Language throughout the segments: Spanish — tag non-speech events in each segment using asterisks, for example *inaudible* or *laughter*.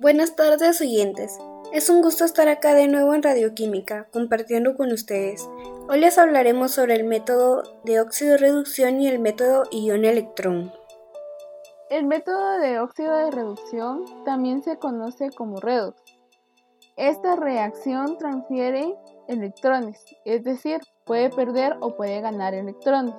Buenas tardes oyentes. Es un gusto estar acá de nuevo en Radioquímica, compartiendo con ustedes. Hoy les hablaremos sobre el método de óxido de reducción y el método ion-electrón. El método de óxido de reducción también se conoce como redox. Esta reacción transfiere electrones, es decir, puede perder o puede ganar electrones.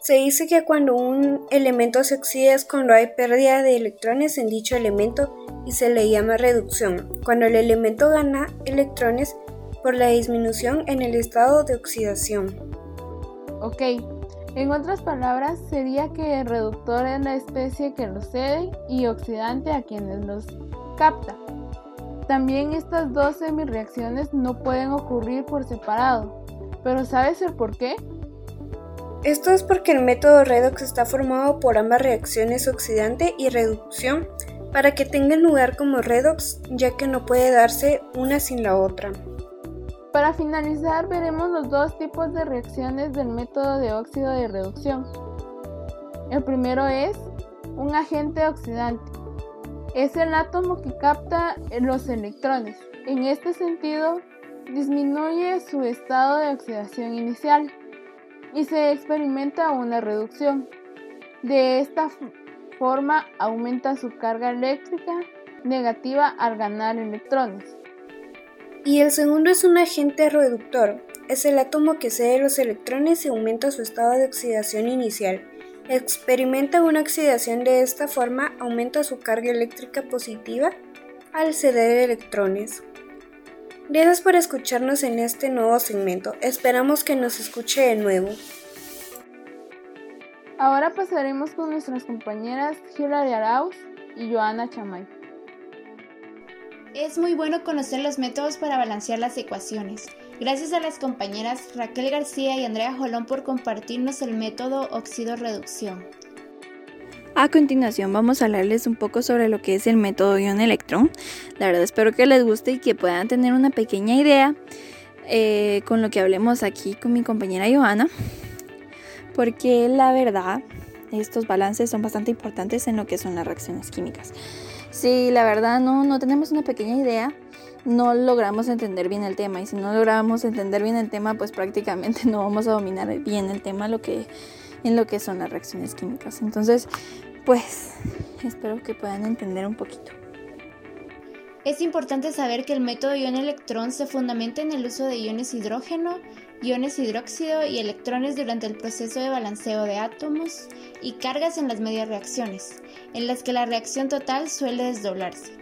Se dice que cuando un elemento se oxida es cuando hay pérdida de electrones en dicho elemento y se le llama reducción, cuando el elemento gana electrones por la disminución en el estado de oxidación. Ok, en otras palabras sería que el reductor es la especie que los cede y oxidante a quienes los capta. También estas dos semireacciones no pueden ocurrir por separado, pero ¿sabes el por qué? Esto es porque el método redox está formado por ambas reacciones oxidante y reducción para que tengan lugar como redox, ya que no puede darse una sin la otra. Para finalizar, veremos los dos tipos de reacciones del método de óxido de reducción. El primero es un agente oxidante. Es el átomo que capta los electrones. En este sentido, disminuye su estado de oxidación inicial y se experimenta una reducción. De esta forma aumenta su carga eléctrica negativa al ganar electrones. Y el segundo es un agente reductor. Es el átomo que cede los electrones y aumenta su estado de oxidación inicial. Experimenta una oxidación de esta forma, aumenta su carga eléctrica positiva al ceder electrones. Gracias por escucharnos en este nuevo segmento. Esperamos que nos escuche de nuevo. Ahora pasaremos con nuestras compañeras Hilary Arauz y Joana Chamay. Es muy bueno conocer los métodos para balancear las ecuaciones. Gracias a las compañeras Raquel García y Andrea Jolón por compartirnos el método óxido-reducción. A continuación vamos a hablarles un poco sobre lo que es el método ion-electrón. La verdad espero que les guste y que puedan tener una pequeña idea eh, con lo que hablemos aquí con mi compañera Johanna. Porque la verdad estos balances son bastante importantes en lo que son las reacciones químicas. Si la verdad no, no tenemos una pequeña idea, no logramos entender bien el tema. Y si no logramos entender bien el tema, pues prácticamente *laughs* no vamos a dominar bien el tema lo que en lo que son las reacciones químicas. Entonces, pues espero que puedan entender un poquito. Es importante saber que el método ion-electrón se fundamenta en el uso de iones hidrógeno, iones hidróxido y electrones durante el proceso de balanceo de átomos y cargas en las medias reacciones, en las que la reacción total suele desdoblarse.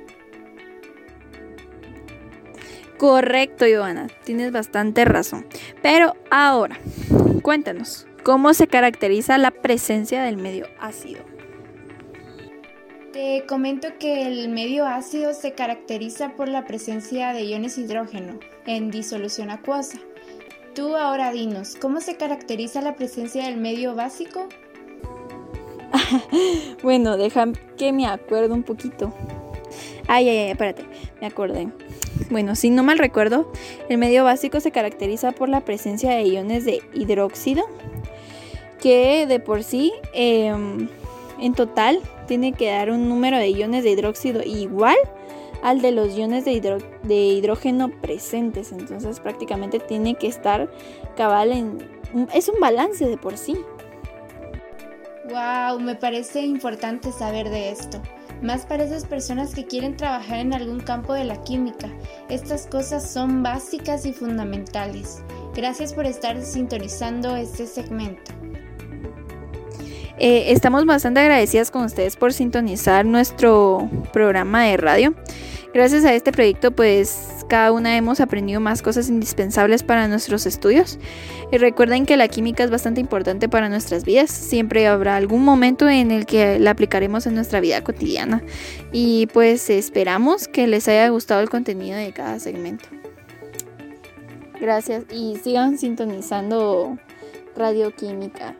Correcto, Joana, tienes bastante razón. Pero ahora, cuéntanos, ¿Cómo se caracteriza la presencia del medio ácido? Te comento que el medio ácido se caracteriza por la presencia de iones hidrógeno en disolución acuosa. Tú ahora dinos, ¿cómo se caracteriza la presencia del medio básico? *laughs* bueno, deja que me acuerdo un poquito. Ay, ay, ay, espérate, me acordé. Bueno, si no mal recuerdo, el medio básico se caracteriza por la presencia de iones de hidróxido, que de por sí em, en total tiene que dar un número de iones de hidróxido igual al de los iones de, hidrógeno presentes. Entonces prácticamente tiene que estar cabal en... Es un balance de por sí. Wow, me parece importante saber de esto. Más para esas personas que quieren trabajar en algún campo de la química. Estas cosas son básicas y fundamentales. Gracias por estar sintonizando este segmento. Eh, estamos bastante agradecidas con ustedes por sintonizar nuestro programa de radio. Gracias a este proyecto, pues cada una hemos aprendido más cosas indispensables para nuestros estudios. Y recuerden que la química es bastante importante para nuestras vidas. Siempre habrá algún momento en el que la aplicaremos en nuestra vida cotidiana. Y pues esperamos que les haya gustado el contenido de cada segmento. Gracias y sigan sintonizando Radio Química.